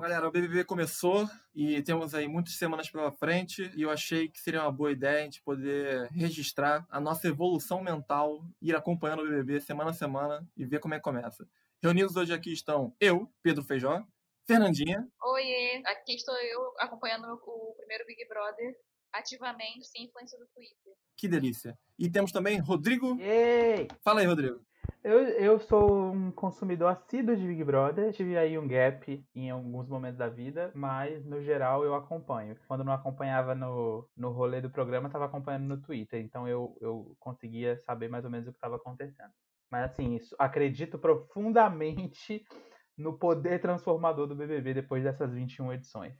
galera, o BBB começou e temos aí muitas semanas pela frente e eu achei que seria uma boa ideia a gente poder registrar a nossa evolução mental, ir acompanhando o BBB semana a semana e ver como é que começa. Reunidos hoje aqui estão eu, Pedro Feijó, Fernandinha. Oiê, aqui estou eu acompanhando o primeiro Big Brother ativamente, sem influência do Twitter. Que delícia. E temos também Rodrigo. Yay! Fala aí, Rodrigo. Eu, eu sou um consumidor assíduo de Big Brother. Tive aí um gap em alguns momentos da vida, mas no geral eu acompanho. Quando não acompanhava no, no rolê do programa, estava acompanhando no Twitter. Então eu, eu conseguia saber mais ou menos o que estava acontecendo. Mas assim, isso, acredito profundamente no poder transformador do BBB depois dessas 21 edições.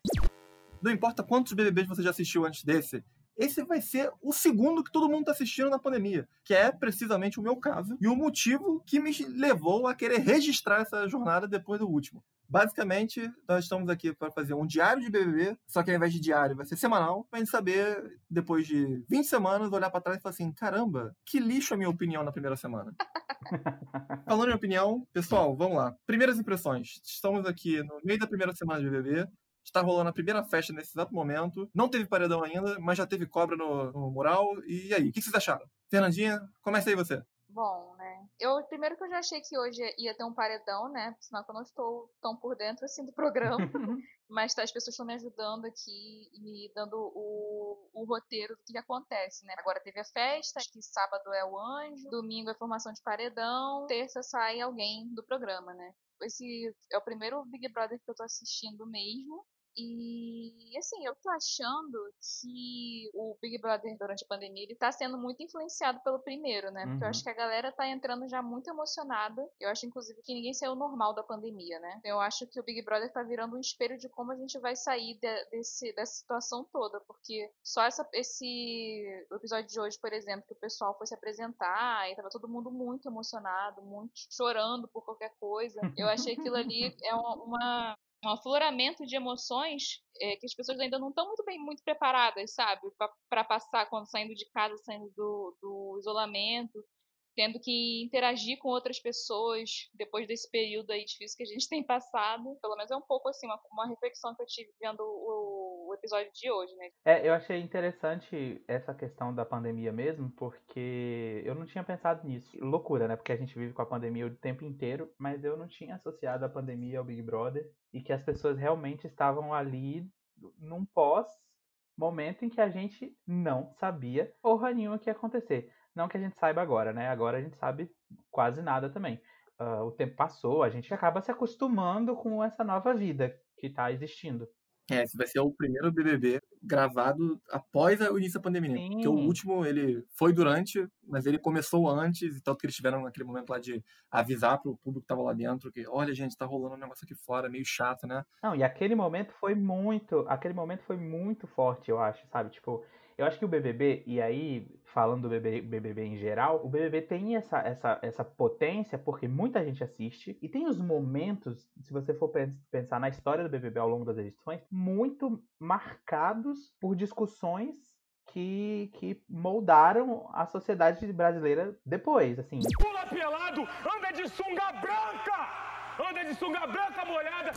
Não importa quantos BBBs você já assistiu antes desse, esse vai ser o segundo que todo mundo está assistindo na pandemia, que é precisamente o meu caso e o motivo que me levou a querer registrar essa jornada depois do último. Basicamente, nós estamos aqui para fazer um diário de BBB, só que ao invés de diário vai ser semanal, para a gente saber, depois de 20 semanas, olhar para trás e falar assim: caramba, que lixo a minha opinião na primeira semana. Falando em opinião, pessoal, vamos lá. Primeiras impressões. Estamos aqui no meio da primeira semana de BBB. Está rolando a primeira festa nesse exato momento. Não teve paredão ainda, mas já teve cobra no, no mural. E aí, o que vocês acharam? Fernandinha, começa aí você. Bom, né? Eu primeiro que eu já achei que hoje ia ter um paredão, né? Senão que eu não estou tão por dentro assim do programa. mas tá, as pessoas estão me ajudando aqui e dando o, o roteiro do que acontece, né? Agora teve a festa, que sábado é o anjo, domingo é formação de paredão, terça sai alguém do programa, né? Esse é o primeiro Big Brother que eu tô assistindo mesmo. E assim, eu tô achando que o Big Brother durante a pandemia ele tá sendo muito influenciado pelo primeiro, né? Porque uhum. eu acho que a galera tá entrando já muito emocionada. Eu acho, inclusive, que ninguém saiu normal da pandemia, né? Eu acho que o Big Brother tá virando um espelho de como a gente vai sair de, desse, dessa situação toda. Porque só essa, esse episódio de hoje, por exemplo, que o pessoal foi se apresentar e tava todo mundo muito emocionado, muito chorando por qualquer coisa. Eu achei aquilo ali é uma, uma um afloramento de emoções é, que as pessoas ainda não estão muito bem muito preparadas, sabe, para passar quando saindo de casa, saindo do, do isolamento, tendo que interagir com outras pessoas depois desse período aí difícil que a gente tem passado. Pelo menos é um pouco assim, uma, uma reflexão que eu tive vendo o, o, episódio de hoje, né? É, eu achei interessante essa questão da pandemia mesmo, porque eu não tinha pensado nisso. Loucura, né? Porque a gente vive com a pandemia o tempo inteiro, mas eu não tinha associado a pandemia ao Big Brother e que as pessoas realmente estavam ali num pós momento em que a gente não sabia porra nenhuma que ia acontecer. Não que a gente saiba agora, né? Agora a gente sabe quase nada também. Uh, o tempo passou, a gente acaba se acostumando com essa nova vida que está existindo. É, esse vai ser o primeiro BBB gravado após o início da pandemia. Sim. Porque o último, ele foi durante, mas ele começou antes, e tanto que eles tiveram naquele momento lá de avisar para o público que estava lá dentro que, olha, gente, tá rolando um negócio aqui fora, meio chato, né? Não, e aquele momento foi muito, aquele momento foi muito forte, eu acho, sabe? Tipo, eu acho que o BBB, e aí falando do BBB, BBB em geral, o BBB tem essa, essa, essa potência porque muita gente assiste e tem os momentos, se você for pensar na história do BBB ao longo das edições, muito marcados por discussões que, que moldaram a sociedade brasileira depois, assim. Pula pelado, anda de sunga branca! Anda de sunga branca molhada!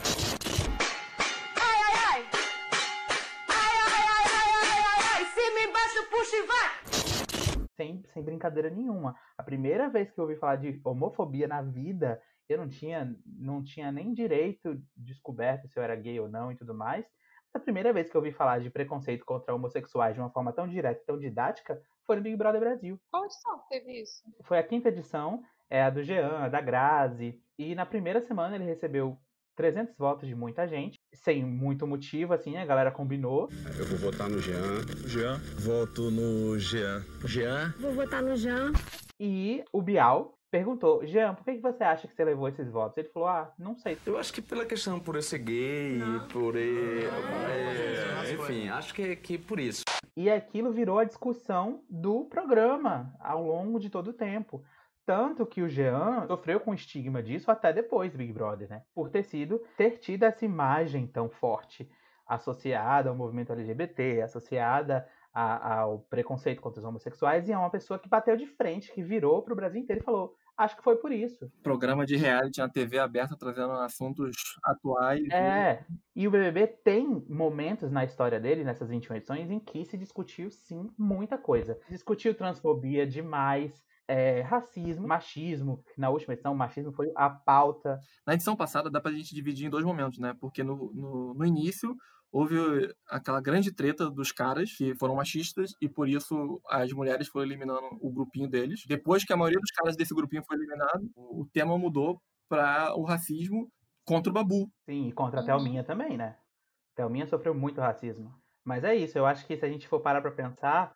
Puxa e vai! Sem, sem brincadeira nenhuma. A primeira vez que eu ouvi falar de homofobia na vida, eu não tinha, não tinha nem direito descoberto se eu era gay ou não e tudo mais. A primeira vez que eu ouvi falar de preconceito contra homossexuais de uma forma tão direta e tão didática foi no Big Brother Brasil. Qual edição teve isso? Foi a quinta edição, é a do Jean, a da Grazi. E na primeira semana ele recebeu 300 votos de muita gente, sem muito motivo, assim, a galera combinou. Eu vou votar no Jean. Jean. Voto no Jean. Jean. Vou votar no Jean. E o Bial perguntou, Jean, por que você acha que você levou esses votos? Ele falou, ah, não sei. Eu acho que pela questão por eu ser gay, não. por eu... É, enfim, acho que, é que por isso. E aquilo virou a discussão do programa ao longo de todo o tempo. Tanto que o Jean sofreu com o estigma disso até depois do Big Brother, né? Por ter sido, ter tido essa imagem tão forte associada ao movimento LGBT, associada a, ao preconceito contra os homossexuais, e é uma pessoa que bateu de frente, que virou para o Brasil inteiro e falou: Acho que foi por isso. Programa de reality na TV aberta trazendo assuntos atuais. e- É, e o BBB tem momentos na história dele, nessas 21 edições, em que se discutiu, sim, muita coisa. Discutiu transfobia demais, é, racismo, machismo. Na última edição, o machismo foi a pauta. Na edição passada dá pra gente dividir em dois momentos, né? Porque no, no, no início houve aquela grande treta dos caras que foram machistas e por isso as mulheres foram eliminando o grupinho deles. Depois que a maioria dos caras desse grupinho foi eliminado, o tema mudou para o racismo contra o Babu. Sim, e contra a Uhum. Thelminha também, né? Thelminha sofreu muito racismo. Mas é isso, eu acho que se a gente for parar pra pensar,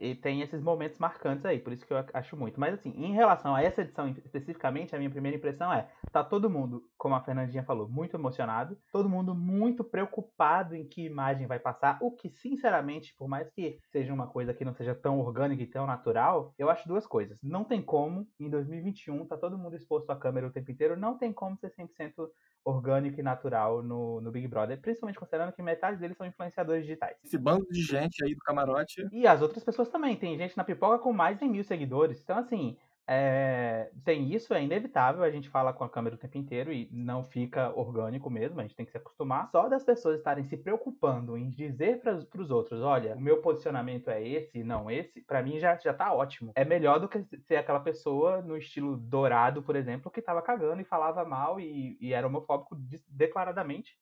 e tem esses momentos marcantes aí, por isso que eu acho muito. Mas assim, em relação a essa edição especificamente, a minha primeira impressão é, tá todo mundo, como a Fernandinha falou, muito emocionado, todo mundo muito preocupado em que imagem vai passar, o que sinceramente, por mais que seja uma coisa que não seja tão orgânica e tão natural, eu acho duas coisas. Não tem como, em 2021, tá todo mundo exposto à câmera o tempo inteiro, não tem como ser 100% orgânico e natural no, no Big Brother, principalmente considerando que metade deles são influenciadores digitais. Esse bando de gente aí do camarote. E as outras pessoas também. Tem gente na pipoca com mais de mil seguidores. Então, assim, é, tem isso, é inevitável. A gente fala com a câmera o tempo inteiro e não fica orgânico mesmo. A gente tem que se acostumar. Só das pessoas estarem se preocupando em dizer para os outros: olha, o meu posicionamento é esse não esse, para mim já, já tá ótimo. É melhor do que ser aquela pessoa no estilo dourado, por exemplo, que tava cagando e falava mal e, e era homofóbico de- declaradamente.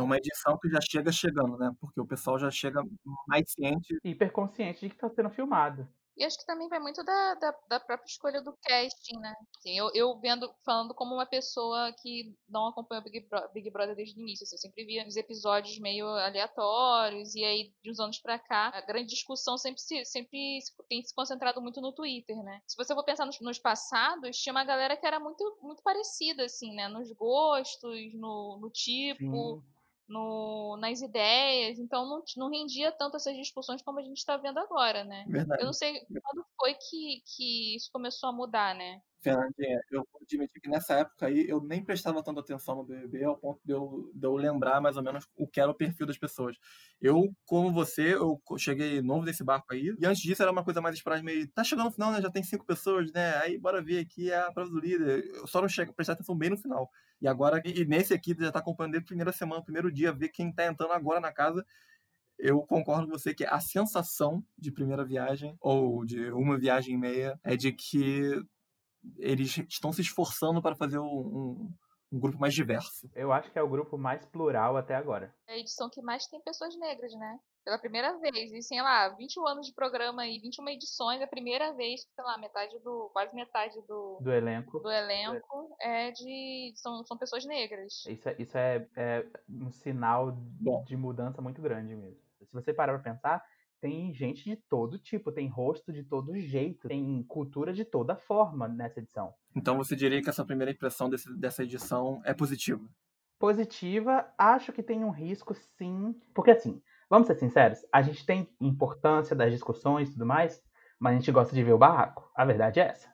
É uma edição que já chega chegando, né? Porque o pessoal já chega mais ciente. Hiperconsciente de que tá sendo filmado. E acho que também vai muito da, da, da própria escolha do casting, né? Assim, eu, eu vendo, falando como uma pessoa que não acompanha o Big, Bro- Big Brother desde o início. assim, eu sempre via os episódios meio aleatórios, e aí, de uns anos pra cá, a grande discussão sempre, se, sempre se- tem se concentrado muito no Twitter, né? Se você for pensar nos, nos passados, tinha uma galera que era muito, muito parecida, assim, né? Nos gostos, no, no tipo Sim. No, nas ideias, então não, não rendia tanto essas discussões como a gente está vendo agora, né? Verdade. Eu não sei quando foi que, que isso começou a mudar, né? Fernandinha, eu vou admitir que nessa época aí eu nem prestava tanta atenção no BBB ao ponto de eu, de eu lembrar mais ou menos o que era o perfil das pessoas. Eu, como você, eu cheguei novo desse barco aí, e antes disso era uma coisa mais esporádica, meio, tá chegando no final, né, já tem cinco pessoas, né, aí bora ver aqui é a prova do líder. Eu só não chego, prestar atenção bem no final. E agora, e nesse aqui, já tá acompanhando desde a primeira semana, primeiro dia, ver quem tá entrando agora na casa, eu concordo com você que a sensação de primeira viagem, ou de uma viagem e meia, é de que eles estão se esforçando para fazer um, um- um grupo mais diverso. Eu acho que é o grupo mais plural até agora. É a edição que mais tem pessoas negras, né? Pela primeira vez. E sei lá, 21 anos de programa e 21 edições, é a primeira vez que, sei lá, metade do. quase metade do, Do elenco. do elenco é de. são, são pessoas negras. Isso é, isso é, é um sinal Bom. de mudança muito grande mesmo. Se você parar pra pensar, tem gente de todo tipo, tem rosto de todo jeito, tem cultura de toda forma nessa edição. Então você diria que essa primeira impressão desse- dessa edição é positiva. Positiva, acho que tem um risco sim. Porque assim, vamos ser sinceros, a gente tem importância das discussões e tudo mais, mas a gente gosta de ver o barraco. A verdade é essa.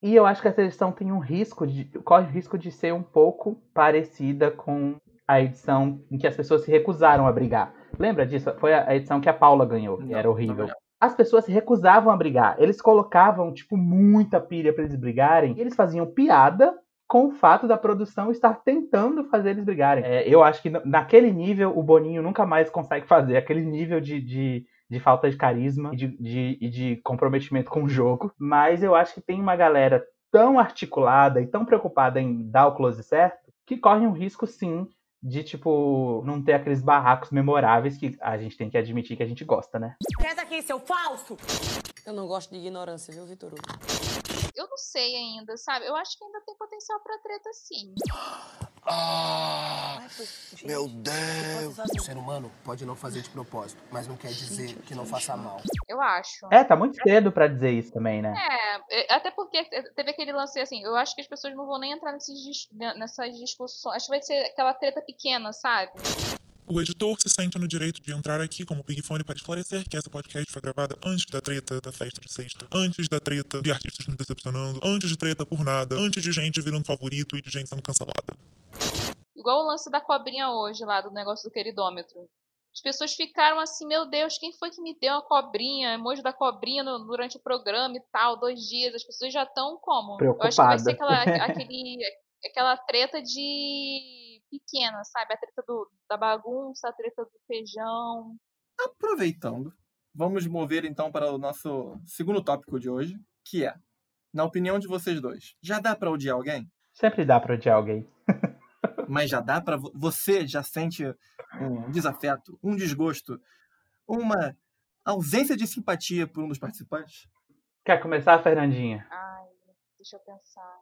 E eu acho que essa edição tem um risco de. corre o risco de ser um pouco parecida com a edição em que as pessoas se recusaram a brigar. Lembra disso? Foi a edição que a Paula ganhou, que Não, era horrível. As pessoas se recusavam a brigar. Eles colocavam, tipo, muita pilha pra eles brigarem. E eles faziam piada com o fato da produção estar tentando fazer eles brigarem. É, eu acho que na- naquele nível o Boninho nunca mais consegue fazer. Aquele nível de, de, de falta de carisma e de, de, e de comprometimento com o jogo. Mas eu acho que tem uma galera tão articulada e tão preocupada em dar o close certo que corre um risco, sim, de, tipo, não ter aqueles barracos memoráveis que a gente tem que admitir que a gente gosta, né? Quieta aqui, seu falso! Eu não gosto de ignorância, viu, Vitor Hugo? Eu não sei ainda, sabe? Eu acho que ainda tem potencial pra treta, sim. Ah, Ai, pois, gente, meu Deus! O ser humano pode não fazer de propósito, mas não quer dizer Gente, que não que faça mal. Eu acho. É, tá muito cedo pra dizer isso também, né? É, é, até porque teve aquele lance assim, eu acho que as pessoas não vão nem entrar nesses, nessas discussões. Acho que vai ser aquela treta pequena, sabe? O editor se sente no direito de entrar aqui como Big Fone para esclarecer que essa podcast foi gravada antes da treta da festa de sexta, antes da treta de artistas me decepcionando, antes de treta por nada, antes de gente virando favorito e de gente sendo cancelada. Igual o lance da cobrinha hoje lá, do negócio do queridômetro. as pessoas ficaram assim, meu Deus, quem foi que me deu uma cobrinha, emoji da cobrinha no- durante o programa e tal, dois dias, as pessoas já estão como? Eu acho que vai ser aquela, aquele, aquela treta de pequena, sabe? A treta do, da bagunça, a treta do feijão. Aproveitando, vamos mover então para o nosso segundo tópico de hoje, que é, na opinião de vocês dois, já dá pra odiar alguém? Sempre dá pra odiar alguém. Mas já dá pra. vo- Você já sente um desafeto, um desgosto, uma ausência de simpatia por um dos participantes? Quer começar, Fernandinha? Ai, deixa eu pensar.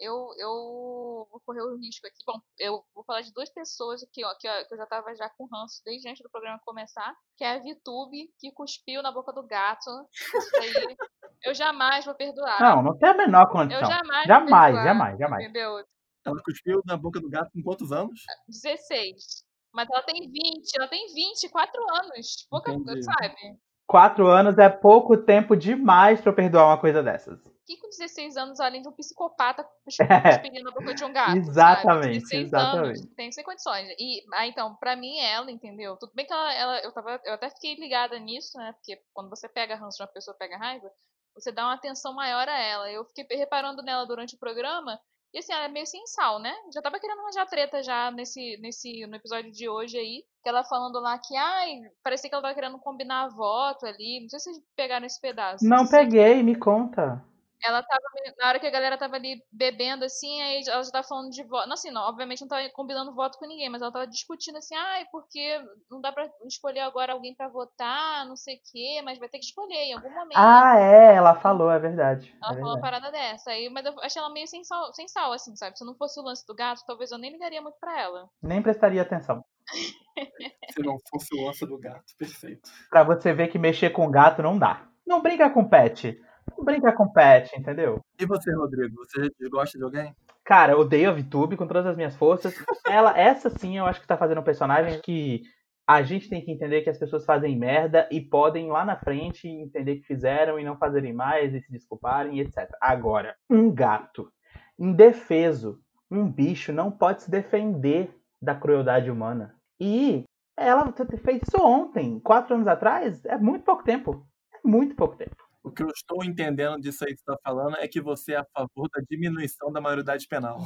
Eu, eu vou correr o risco aqui. Bom, eu vou falar de duas pessoas aqui, ó, que, ó, que eu já tava já com ranço desde antes do programa começar, que é a Vitube, que cuspiu na boca do gato. Isso aí eu jamais vou perdoar. Não, não tem a menor eu condição. jamais vou Jamais, perdoar, jamais, jamais. Entendeu? Ela cuspiu na boca do gato com quantos anos? 16. Mas ela tem 20, ela tem 24 anos. Pouca, Entendi. sabe? Quatro anos é pouco tempo demais pra eu perdoar uma coisa dessas. que com 16 anos, além de um psicopata É. cuspindo na boca de um gato? Exatamente, sabe? 16 exatamente. anos, tem sem condições. E, ah, então, pra mim, ela, entendeu? Tudo bem que ela, ela- eu, tava, eu até fiquei ligada nisso, né? Porque quando você pega ranço de uma pessoa, pega raiva, você dá uma atenção maior a ela. Eu fiquei reparando nela durante o programa. E assim, ela é meio sem sal, né? Já tava querendo arranjar treta já nesse, nesse, no episódio de hoje aí. Que ela falando lá que, ai, parecia que ela tava querendo combinar voto ali. Não sei se vocês pegaram esse pedaço. Não sei peguei, me conta. Ela tava, na hora que a galera tava ali bebendo, assim, aí ela já tava falando de voto. Não, assim, não, obviamente não tava combinando voto com ninguém, mas ela tava discutindo assim, ai, porque não dá pra escolher agora alguém pra votar, não sei o quê, mas vai ter que escolher em algum momento. Ah, é, ela falou, é verdade. Ela é falou uma parada dessa. Aí, mas eu achei ela meio sem sal, sem sal, assim, sabe? Se não fosse o lance do gato, talvez eu nem ligaria muito pra ela. Nem prestaria atenção. Se não fosse o lance do gato. Perfeito. Pra você ver que mexer com gato não dá. Não brinca com pet. Brinca com pet, entendeu? E você, Rodrigo? Você gosta de alguém? Cara, eu odeio a VTube com todas as minhas forças. Ela, essa sim, eu acho que tá fazendo um personagem que a gente tem que entender que as pessoas fazem merda e podem lá na frente entender que fizeram e não fazerem mais e se desculparem, etc. Agora, um gato indefeso, um bicho não pode se defender da crueldade humana. E ela fez isso ontem, quatro anos atrás, é muito pouco tempo. É muito pouco tempo. O que eu estou entendendo disso aí que você está falando é que você é a favor da diminuição da maioridade penal.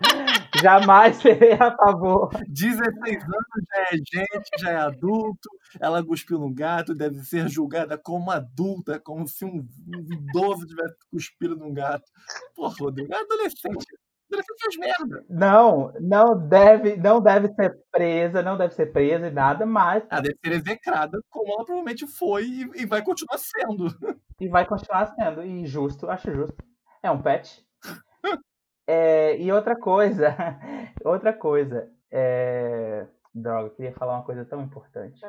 Jamais serei a favor. 16 anos já é gente, já é adulto, ela cuspiu no gato, deve ser julgada como adulta, como se um, idoso tivesse cuspido num gato. Pô, Rodrigo, é adolescente. Merda. Não, não deve, não deve ser presa, não deve ser presa e nada, mas Ela deve ser execrada, como ela provavelmente foi e, e vai continuar sendo. e vai continuar sendo. E justo, acho justo. É um pet. É, e outra coisa, outra coisa, é... droga, eu queria falar uma coisa tão importante.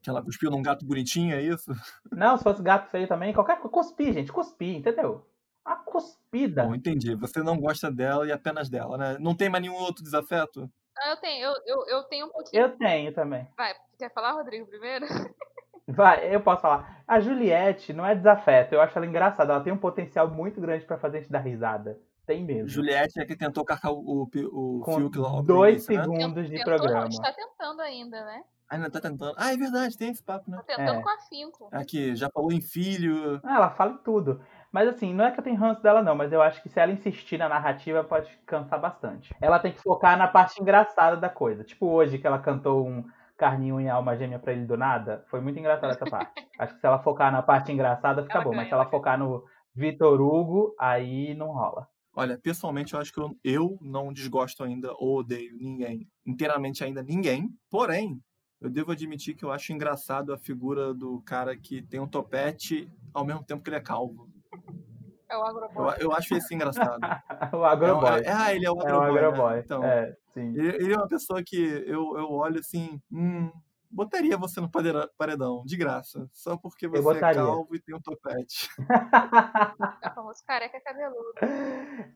Que ela cuspiu num gato bonitinho, é isso? Não, se fosse gato feio também, qualquer coisa, cuspir, gente, cuspir, entendeu? A cuspida. Bom, entendi. Você não gosta dela e apenas dela, né? Não tem mais nenhum outro desafeto? Ah, eu tenho, eu, eu, eu tenho um pouquinho. Eu tenho também. Vai, quer falar, Rodrigo, primeiro? Vai, eu posso falar. A Juliette não é desafeto, eu acho ela engraçada, ela tem um potencial muito grande pra fazer a gente dar risada. Tem mesmo. Juliette é que tentou carcar o, o, o Com Fiuk lá. no dois início, né? segundos de Tentou, não, programa. está tentando ainda, né? Ainda tá tentando. Ah, é verdade, tem esse papo, né? Tá tentando É. com afinco. Aqui, já falou em filho. Ah, ela fala em tudo. Mas assim, não é que eu tenho ranço dela, não, mas eu acho que se ela insistir na narrativa, pode cansar bastante. Ela tem que focar na parte engraçada da coisa. Tipo hoje, que ela cantou um carninho em alma gêmea pra ele do nada. Foi muito engraçada essa parte. acho que se ela focar na parte engraçada, fica Ela bom. ganha, Mas se ela focar no Vitor Hugo, aí não rola. Olha, pessoalmente eu acho que eu, eu não desgosto ainda ou odeio ninguém. Inteiramente ainda ninguém. Porém, eu devo admitir que eu acho engraçado a figura do cara que tem um topete ao mesmo tempo que ele é calvo. É o Eu, agroboy. eu acho esse engraçado. o Agroboy. É, um- ah, ele é o É o agroboy. Agroboy. Né? Então, É, sim. ele, ele é uma pessoa que eu, eu olho assim, hum, botaria você no paredão, de graça. Só porque você é calvo e tem um topete. É o famoso careca cabeludo.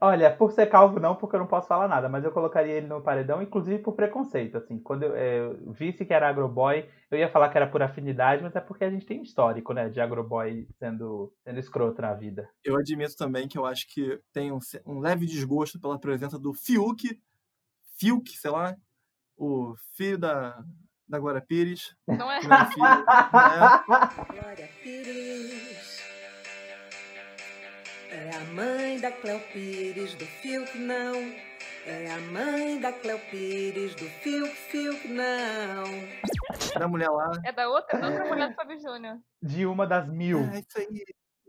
Olha, por ser calvo não, porque eu não posso falar nada, mas eu colocaria ele no paredão, inclusive por preconceito, assim. Quando eu, eh, eu visse que era agroboy, eu ia falar que era por afinidade, mas é porque a gente tem um histórico, né, de agroboy sendo, sendo escroto na vida. Eu admito também que eu acho que tem um, um leve desgosto pela presença do Fiuk, Fiuk, sei lá, o filho da, da Glória Pires. Não é? que não é filha, né? Glória Pires é a mãe da Cleo Pires do Fiuk não. É a mãe da Cleo Pires do Fiuk Fiuk não. Da mulher lá. É da outra, da outra mulher do Fábio Júnior. De uma das mil. É isso aí.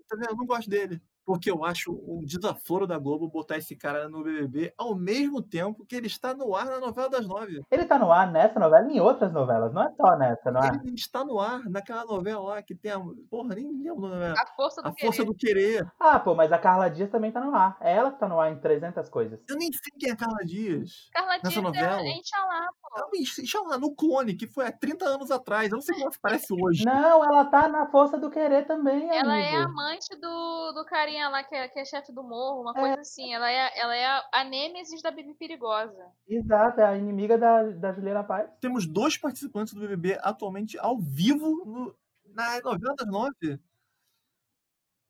Tá vendo? Eu não gosto dele. Porque eu acho um desaforo da Globo botar esse cara no BBB ao mesmo tempo que ele está no ar na novela das nove. Ele tá no ar nessa novela e em outras novelas, não é só nessa, não é? Ele está no ar naquela novela lá que tem a. Porra, nem lembro da novela. A força do A Força querer. do Querer. Ah, pô, mas a Carla Dias também tá no ar. É ela que tá no ar em 300 coisas. Eu nem sei quem é a Carla Dias. Carla Nessa Dias novela? é Inxalá, pô. Não, Deixa lá, no clone, que foi há 30 anos atrás. Eu não sei como ela se parece hoje. Não, ela tá na Força do Querer também, Ela amigo. é amante do, do carinha lá que é, que é chefe do morro, uma É. coisa assim. Ela é, ela é a, a nêmesis da Bibi Perigosa. Exato, é a inimiga da, da Juliana Paz. Temos dois participantes do BBB atualmente ao vivo no- na novela das nove.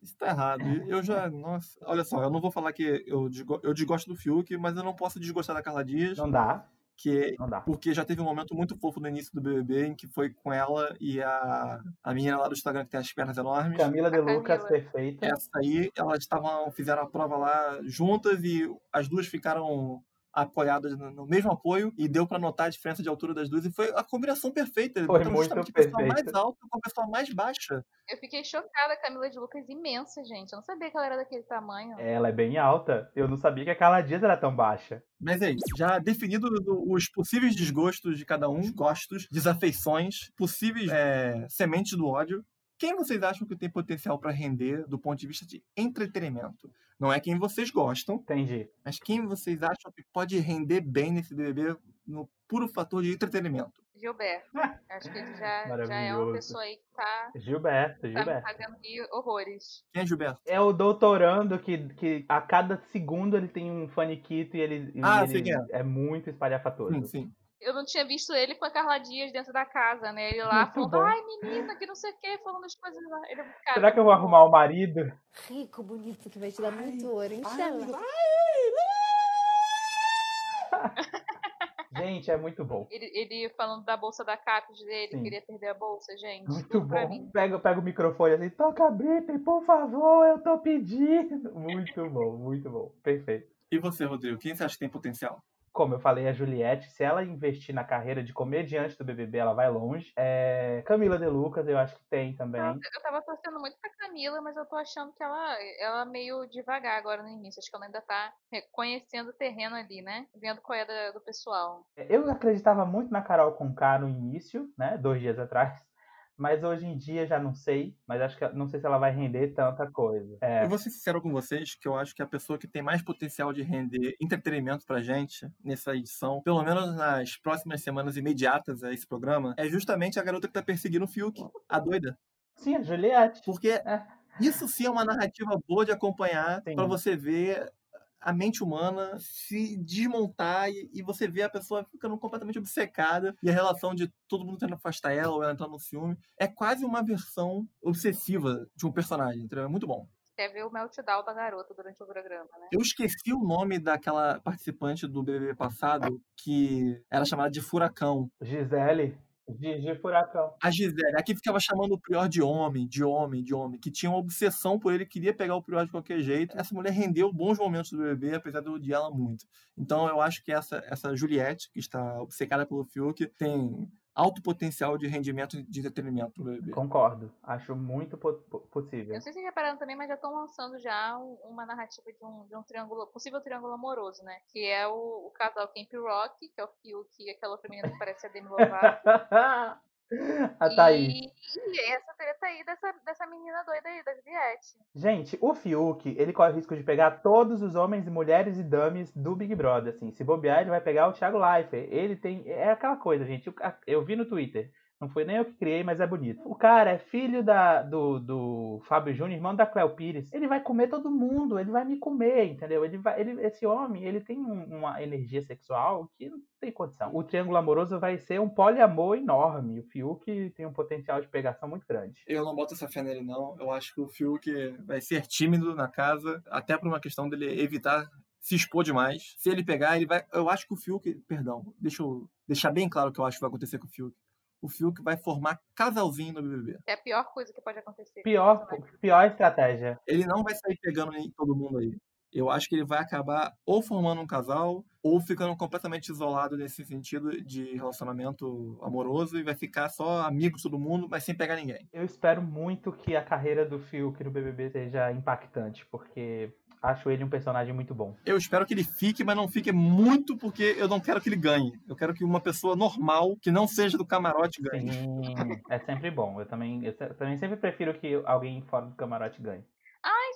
Isso tá errado. Eu já. Nossa. Olha só, eu não vou falar que eu, desgo- eu desgosto do Fiuk, mas eu não posso desgostar da Carla Dias. Não dá, Que não dá. porque já teve um momento muito fofo no início do BBB em que foi com ela e a, a menina lá do Instagram que tem as pernas enormes. Camila de Lucas, perfeita. Essa aí, elas estavam fizeram a prova lá juntas e as duas ficaram apoiadas no no mesmo apoio e deu pra notar a diferença de altura das duas e foi a combinação perfeita. Foi Botaram muito justamente a pessoa mais perfeita. alta com a pessoa mais baixa. Eu fiquei chocada, a Camila de Lucas imensa, gente. Eu não sabia que ela era daquele tamanho. Ela é bem alta. Eu não sabia que a Carla Dias era tão baixa. Mas é isso. Já definido do- os possíveis desgostos de cada um, gostos, desafeições, possíveis é, sementes do ódio. Quem vocês acham que tem potencial pra render do ponto de vista de entretenimento? Não é quem vocês gostam, Entendi. mas quem vocês acham que pode render bem nesse BBB no puro fator de entretenimento? Gilberto. Acho que ele já, já é uma pessoa aí que tá, Gilberto, tá me Gilberto. fazendo rir horrores. Quem é Gilberto? É o doutorando que, que a cada segundo ele tem um faniquito e ele, Ah, ele sei quem é muito espalhafatoso. Sim, sim. Eu não tinha visto ele com a Carla Dias dentro da casa, né? Ele lá Muito falando, bom. ai menina, que não sei o que, falando as coisas lá. Ele, cara, Será que eu vou arrumar o marido? Rico, bonito, que vai te dar muito ouro, inshallah. Gente, é muito bom. Ele, ele falando da bolsa da Capes dele, Sim. queria perder a bolsa, gente. Muito bom. mim. Pega, pega o microfone assim, toca a Britney, por favor, eu tô pedindo. Muito bom, muito bom. Perfeito. E você, Rodrigo? Quem você acha que tem potencial? Como eu falei, a Juliette, se ela investir na carreira de comediante do BBB, ela vai longe. É, Camila De Lucas, eu acho que tem também. Eu, eu tava torcendo muito pra Camila, mas eu tô achando que ela, ela meio devagar agora no início. Acho que ela ainda tá reconhecendo o terreno ali, né? Vendo qual é da- do pessoal. Eu acreditava muito na Carol Conká no início, né? Dois dias atrás. Mas hoje em dia já não sei. Mas acho que não sei se ela vai render tanta coisa. É, Eu vou ser sincero com vocês que eu acho que a pessoa que tem mais potencial de render entretenimento pra gente nessa edição, pelo menos nas próximas semanas imediatas a esse programa, é justamente a garota que tá perseguindo o Fiuk, a doida. sim, a Juliette. Porque É. isso sim é uma narrativa boa de acompanhar pra você ver a mente humana se desmontar e, e você vê a pessoa ficando completamente obcecada e a relação de todo mundo tentando afastar ela ou ela entrando no filme é quase uma versão obsessiva de um personagem, entendeu? É muito bom. Quer ver o meltdown da garota durante o programa, né? Eu esqueci o nome daquela participante do BBB passado que era chamada de Furacão. Gisele. Gigi Furacão. A Gisele, a que ficava chamando o Prior de homem, de homem, de homem, que tinha uma obsessão por ele, queria pegar o Prior de qualquer jeito. Essa mulher rendeu bons momentos do BBB, apesar de eu muito. Então eu acho que essa, essa Juliette, que está obcecada pelo Fiuk, tem alto potencial de rendimento de entretenimento no BBB. Concordo. Acho muito po- po- Eu possível. não sei se vocês repararam também, mas já estão lançando já um- uma narrativa de um, de um triângulo, possível triângulo amoroso, né? Que é o, o casal Camp Rock, que é o Fiuk e aquela outra menina que parece a Demi Lovato. a Thaís. E, e essa treta aí dessa, dessa menina doida aí, da Juliette. Gente, o Fiuk, ele corre o risco de pegar todos os homens e mulheres e dames do Big Brother, assim. Se bobear, ele vai pegar o Thiago Leifert. Ele tem... É aquela coisa, gente. Eu, eu vi no Twitter. Não foi nem eu que criei, mas é bonito. O cara é filho da, do, do Fábio Júnior, irmão da Cléo Pires. Ele vai comer todo mundo, ele vai me comer, entendeu? Ele vai, ele, esse homem, ele tem um- uma energia sexual que não tem condição. O Triângulo Amoroso vai ser um poliamor enorme. O Fiuk tem um potencial de pegação muito grande. Eu não boto essa fé nele, não. Eu acho que o Fiuk vai ser tímido na casa, até por uma questão dele evitar se expor demais. Se ele pegar, ele vai. Eu acho que o Fiuk. Perdão, deixa eu deixar bem claro o que eu acho que vai acontecer com o Fiuk. O Fiuk vai formar casalzinho no BBB. É a pior coisa que pode acontecer. Pior, pior estratégia. Ele não vai sair pegando em todo mundo aí. Eu acho que ele vai acabar ou formando um casal ou ficando completamente isolado nesse sentido de relacionamento amoroso e vai ficar só amigo de todo mundo, mas sem pegar ninguém. Eu espero muito que a carreira do Fiuk no BBB seja impactante, porque acho ele um personagem muito bom. Eu espero que ele fique, mas não fique muito, porque eu não quero que ele ganhe. Eu quero que uma pessoa normal, que não seja do camarote, ganhe. Sim, é sempre bom. Eu também, eu também sempre prefiro que alguém fora do camarote ganhe.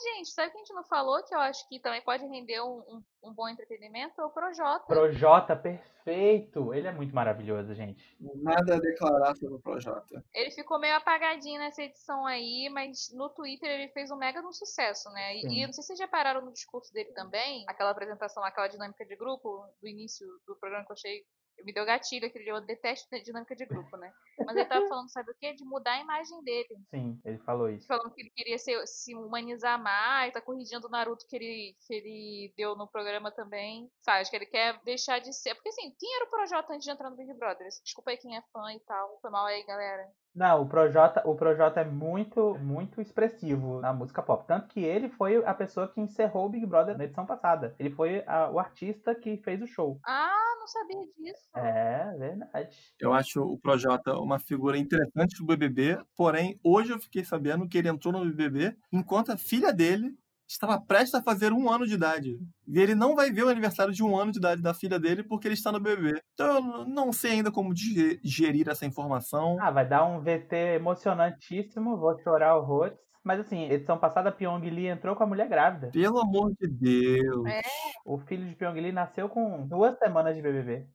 Gente, sabe o que a gente não falou que eu acho que também pode render um, um, um bom entretenimento? É o Projota. Projota, perfeito. Ele é muito maravilhoso, gente. Nada a declarar sobre o Projota. Ele ficou meio apagadinho nessa edição aí, mas no Twitter ele fez um mega um sucesso, né? E, e eu não sei se vocês já pararam no discurso dele também, aquela apresentação, aquela dinâmica de grupo do início do programa que eu achei. Me deu gatilho aquele eu detesto dinâmica de grupo, né? Mas ele tava falando, sabe o quê? De mudar a imagem dele. Sim, ele falou isso. Falando que ele queria ser- se humanizar mais, tá corrigindo o Naruto que ele, que ele deu no programa também. Sabe, acho que ele quer deixar de ser. Porque assim, quem era o Projota antes de entrar no Big Brother? Desculpa aí quem é fã e tal. Foi mal aí, galera. Não, o Projota, o Projota é muito, muito expressivo na música pop. Tanto que ele foi a pessoa que encerrou o Big Brother na edição passada. Ele foi a- o artista que fez o show. Ah, não sabia disso. É, verdade. Eu acho o Projota uma figura interessante do BBB, porém, hoje eu fiquei sabendo que ele entrou no BBB enquanto a filha dele estava prestes a fazer um ano de idade. E ele não vai ver o aniversário de um ano de idade da filha dele porque ele está no BBB. Então eu não sei ainda comodige- digerir essa informação. Ah, vai dar um VT emocionantíssimo, vou chorar horrores. Mas assim, edição passada, a Pyong Lee entrou com a mulher grávida. Pelo amor de Deus. É. O filho de Pyong Lee nasceu com duas semanas de BBB.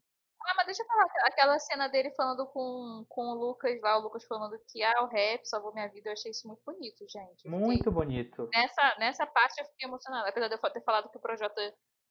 Deixa eu falar, aqu- aquela cena dele falando com, com o Lucas lá, o Lucas falando que ah, o rap salvou minha vida, eu achei isso muito bonito, gente. Muito bonito. Nessa, nessa parte eu fiquei emocionada, apesar de eu ter falado que o Projota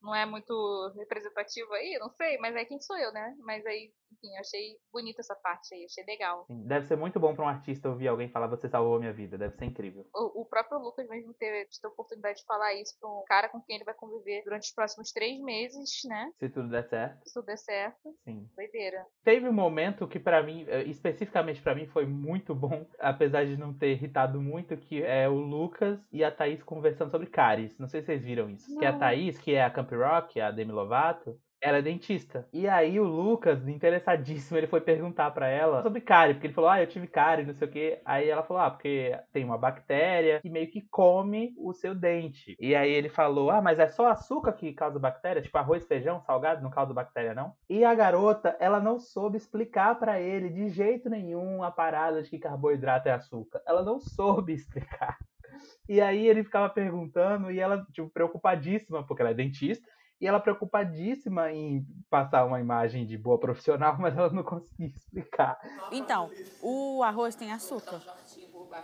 não é muito representativo aí, não sei, mas aí quem sou eu, né? Mas aí, enfim, achei bonita essa parte aí, achei legal. Sim, Deve ser muito bom pra um artista ouvir alguém falar você salvou minha vida. Deve ser incrível. O, o próprio Lucas mesmo ter, ter a oportunidade de falar isso pra um cara com quem ele vai conviver durante os próximos três meses, né? Se tudo der certo. Se tudo der certo, Sim. doideira. Teve um momento que pra mim, eh, especificamente pra mim, foi muito bom, apesar de não ter irritado muito, que é o Lucas e a Thaís conversando sobre cáries. Não sei se vocês viram isso. Que a Não. Thaís, que é a Camp Rock, a Demi Lovato, ela é dentista. E aí o Lucas, interessadíssimo, ele foi perguntar pra ela sobre cárie, porque ele falou: "Ah, eu tive cárie, não sei o quê". Aí ela falou: "Ah, porque tem uma bactéria que meio que come o seu dente". E aí ele falou: "Ah, mas é só açúcar que causa bactéria? Tipo arroz, feijão, salgado não causa bactéria não?". E a garota, ela não soube explicar pra ele de jeito nenhum a parada de que carboidrato é açúcar. Ela não soube explicar. E aí ele ficava perguntando e ela, tipo, preocupadíssima, porque ela é dentista, e ela preocupadíssima em passar uma imagem de boa profissional, mas ela não conseguia explicar. Então, o arroz tem açúcar.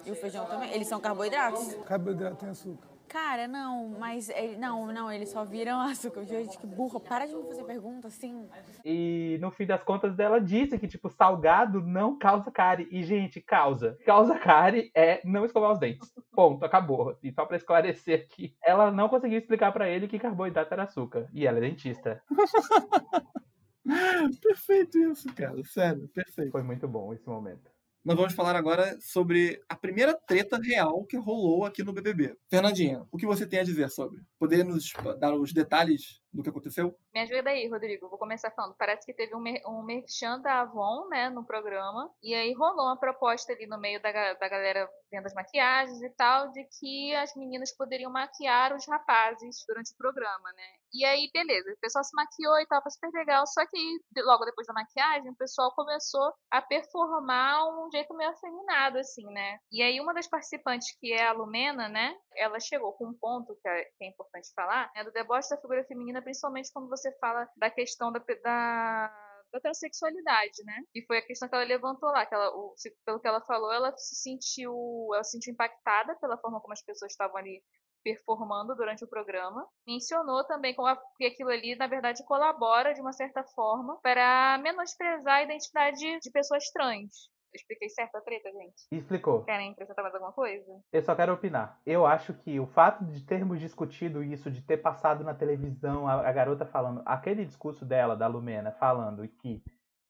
E o feijão também. Eles são carboidratos? Carboidrato tem açúcar. Cara, não, mas ele- não, não, eles só viram açúcar. Gente, que burra. Para de me fazer pergunta assim. E no fim das contas, ela disse que, tipo, salgado não causa cárie. E, gente, causa. Causa cárie é não escovar os dentes. Ponto, acabou. E só pra esclarecer aqui, ela não conseguiu explicar pra ele que carboidrato era açúcar. E ela é dentista. Perfeito isso, cara. Sério, perfeito. Foi muito bom esse momento. Nós vamos falar agora sobre a primeira treta real que rolou aqui no BBB. Fernandinha, o que você tem a dizer sobre? Poderia nos dar os detalhes do que aconteceu? Me ajuda aí, Rodrigo. Vou começar falando. Parece que teve um, mer um merchan da Avon, né, no programa. E aí rolou uma proposta ali no meio da, da galera vendo as maquiagens e tal, de que as meninas poderiam maquiar os rapazes durante o programa, né? E aí, beleza. O pessoal se maquiou e tal, super legal. Só que logo depois da maquiagem, o pessoal começou a performar um jeito meio afeminado, assim, né? E aí, uma das participantes, que é a Lumena, né? Ela chegou com um ponto que é, é importante falar, né? Do deboche da figura feminina, principalmente quando você fala da questão da, da, da transexualidade, né? Que foi a questão que ela levantou lá, que ela, o, pelo que ela falou, ela se sentiu, ela se sentiu impactada pela forma como as pessoas estavam ali performando durante o programa. Mencionou também como a- que aquilo ali, na verdade, colabora de uma certa forma para menosprezar a identidade de pessoas trans. Eu expliquei certo a treta, gente? Explicou. Querem acrescentar mais alguma coisa? Eu só quero opinar. Eu acho que o fato de termos discutido isso, de ter passado na televisão a, a garota falando, aquele discurso dela, da Lumena, falando que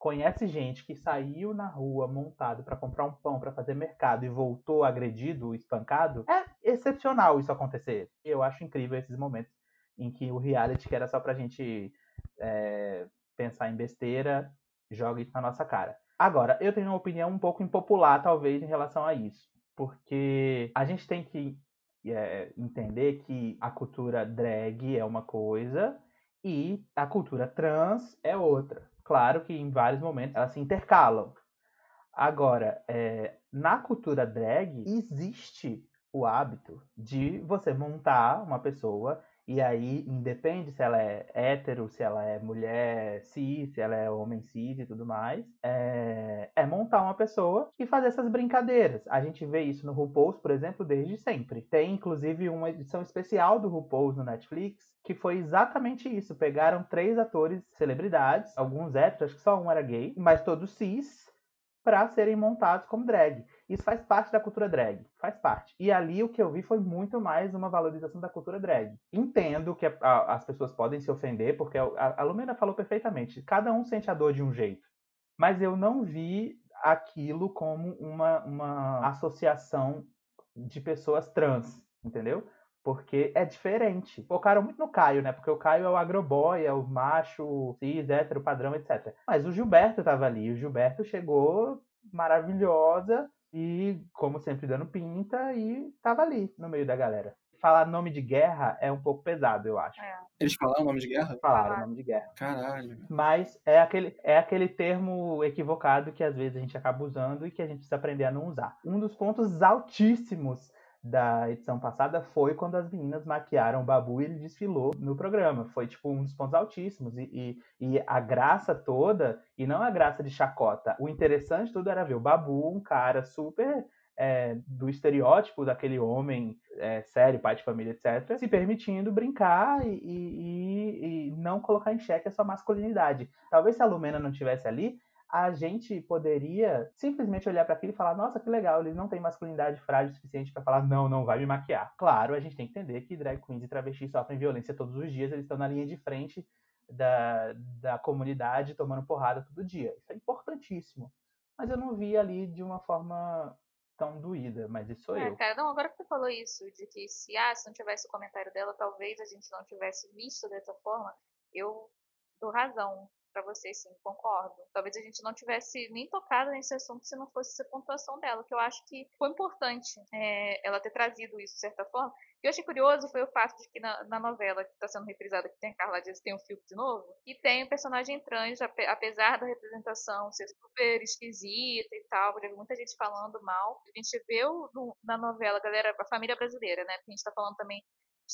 conhece gente que saiu na rua montado para comprar um pão para fazer mercado e voltou agredido, espancado, é excepcional isso acontecer. Eu acho incrível esses momentos em que o reality, que era só pra gente é, pensar em besteira, joga isso na nossa cara. Agora, eu tenho uma opinião um pouco impopular, talvez, em relação a isso. Porque a gente tem que é, entender que a cultura drag é uma coisa e a cultura trans é outra. Claro que em vários momentos elas se intercalam. Agora, é, na cultura drag, existe o hábito de você montar uma pessoa e aí independe se ela é hétero, se ela é mulher cis, se ela é homem cis e tudo mais, é, é montar uma pessoa e fazer essas brincadeiras. A gente vê isso no RuPaul's, por exemplo, desde sempre. Tem inclusive uma edição especial do RuPaul's no Netflix que foi exatamente isso. Pegaram três atores celebridades, alguns héteros, acho que só um era gay, mas todos cis, para serem montados como drag. Isso faz parte da cultura drag, faz parte. E ali o que eu vi foi muito mais uma valorização da cultura drag. Entendo que a, a, as pessoas podem se ofender, porque a, a Lumena falou perfeitamente, cada um sente a dor de um jeito. Mas eu não vi aquilo como uma, uma associação de pessoas trans, entendeu? Porque é diferente. Focaram muito no Caio, né? Porque o Caio é o agroboy, é o macho, cis, hétero, padrão, etc. Mas o Gilberto tava ali. O Gilberto chegou maravilhosa e, como sempre, dando pinta e tava ali no meio da galera. Falar nome de guerra é um pouco pesado, eu acho. É. Eles falaram nome de guerra? Falaram nome de guerra. Caralho. Mas é aquele, é aquele termo equivocado que às vezes a gente acaba usando e que a gente precisa aprender a não usar. Um dos pontos altíssimos da edição passada foi quando as meninas maquiaram o Babu e ele desfilou no programa. Foi, tipo, um dos pontos altíssimos. E, e, e, a graça toda, e não a graça de chacota, o interessante tudo era ver o Babu, um cara super é, do estereótipo daquele homem é, sério, pai de família, etc., se permitindo brincar e, e, e não colocar em xeque a sua masculinidade. Talvez se a Lumena não tivesse ali, a gente poderia simplesmente olhar para aquilo e falar: nossa, que legal, eles não têm masculinidade frágil o suficiente para falar, não, não vai me maquiar. Claro, a gente tem que entender que drag queens e travestis sofrem violência todos os dias, eles estão na linha de frente da, da comunidade tomando porrada todo dia. Isso é importantíssimo. Mas eu não vi ali de uma forma tão doída, mas isso sou é, eu. Cara, não, agora que você falou isso, de que se, ah, se não tivesse o comentário dela, talvez a gente não tivesse visto dessa forma, eu dou razão para você, sim, concordo. Talvez a gente não tivesse nem tocado nesse assunto se não fosse essa pontuação dela, que eu acho que foi importante é, ela ter trazido isso de certa forma. O que eu achei curioso foi o fato de que na, na novela que está sendo reprisada, que tem a Carla Dias, tem um filme de novo, e tem um personagem trans, apesar da representação ser super esquisita e tal, vi muita gente falando mal. A gente vê o, no, na novela, galera, a família brasileira, né? Porque a gente está falando também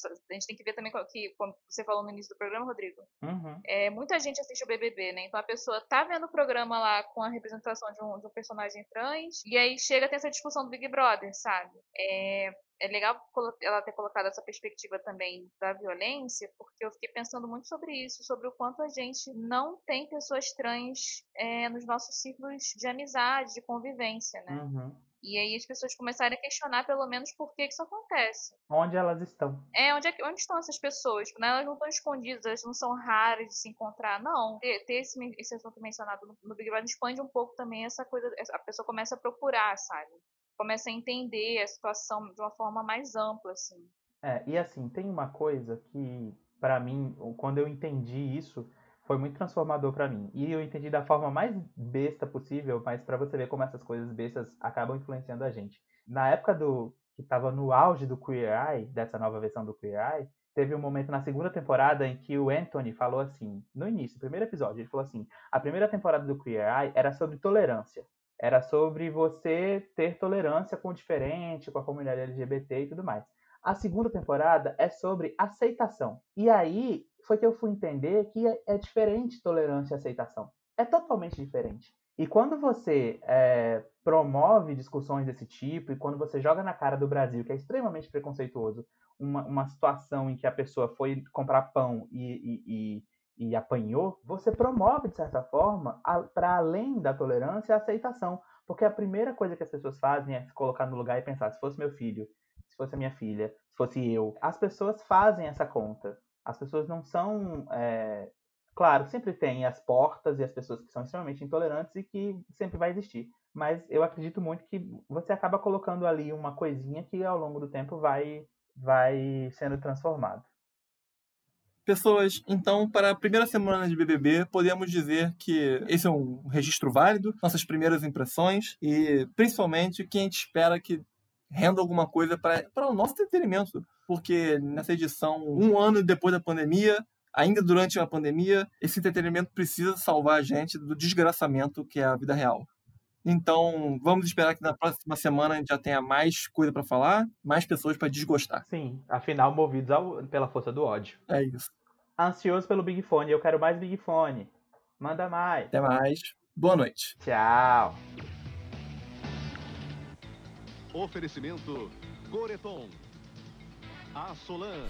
a gente tem que ver também que, como você falou no início do programa, Rodrigo, uhum. é, muita gente assiste o BBB, né? Então a pessoa tá vendo o programa lá com a representação de um, de um personagem trans, e aí chega a ter essa discussão do Big Brother, sabe? É, é legal ela ter colocado essa perspectiva também da violência, porque eu fiquei pensando muito sobre isso, sobre o quanto a gente não tem pessoas trans é, nos nossos círculos de amizade, de convivência, né? Uhum. E aí as pessoas começarem a questionar pelo menos por que, isso acontece. Onde elas estão? É, onde, é, onde estão essas pessoas? Né? Elas não estão escondidas, elas não são raras de se encontrar. Não. Ter, ter esse, esse assunto mencionado no, no Big Brother expande um pouco também essa coisa. A pessoa começa a procurar, sabe? Começa a entender a situação de uma forma mais ampla, assim. É, e assim, tem uma coisa que, para mim, quando eu entendi isso, foi muito transformador para mim. E eu entendi da forma mais besta possível, mas para você ver como essas coisas bestas acabam influenciando a gente. Na época do que estava no auge do Queer Eye, dessa nova versão do Queer Eye, teve um momento na segunda temporada em que o Anthony falou assim, no início, primeiro episódio, ele falou assim: a primeira temporada do Queer Eye era sobre tolerância. Era sobre você ter tolerância com o diferente, com a comunidade LGBT e tudo mais. A segunda temporada é sobre aceitação. E aí foi que eu fui entender que é, é diferente tolerância e aceitação. É totalmente diferente. E quando você é, promove discussões desse tipo, e quando você joga na cara do Brasil, que é extremamente preconceituoso, uma, uma situação em que a pessoa foi comprar pão e, e, e, e apanhou, você promove, de certa forma, para além da tolerância, a aceitação. Porque a primeira coisa que as pessoas fazem é se colocar no lugar e pensar: se fosse meu filho, se fosse minha filha, se fosse eu. As pessoas fazem essa conta. As pessoas não são é, Claro, sempre tem as portas e as pessoas que são extremamente intolerantes e que sempre vai existir. Mas eu acredito muito que você acaba colocando ali uma coisinha que ao longo do tempo vai, vai sendo transformado. Pessoas, então, para a primeira semana de BBB, podemos dizer que esse é um registro válido, nossas primeiras impressões e, principalmente, que a gente espera que renda alguma coisa para o nosso entretenimento. Porque nessa edição, um ano depois da pandemia, ainda durante a pandemia, esse entretenimento precisa salvar a gente do desgraçamento que é a vida real. Então, vamos esperar que na próxima semana a gente já tenha mais coisa para falar, mais pessoas para desgostar. Sim, afinal, movidos ao, pela força do ódio. É isso. Ansioso pelo Big Fone, eu quero mais Big Fone. Manda mais. Até mais. Boa noite. Tchau. Oferecimento Coreton. A Solan.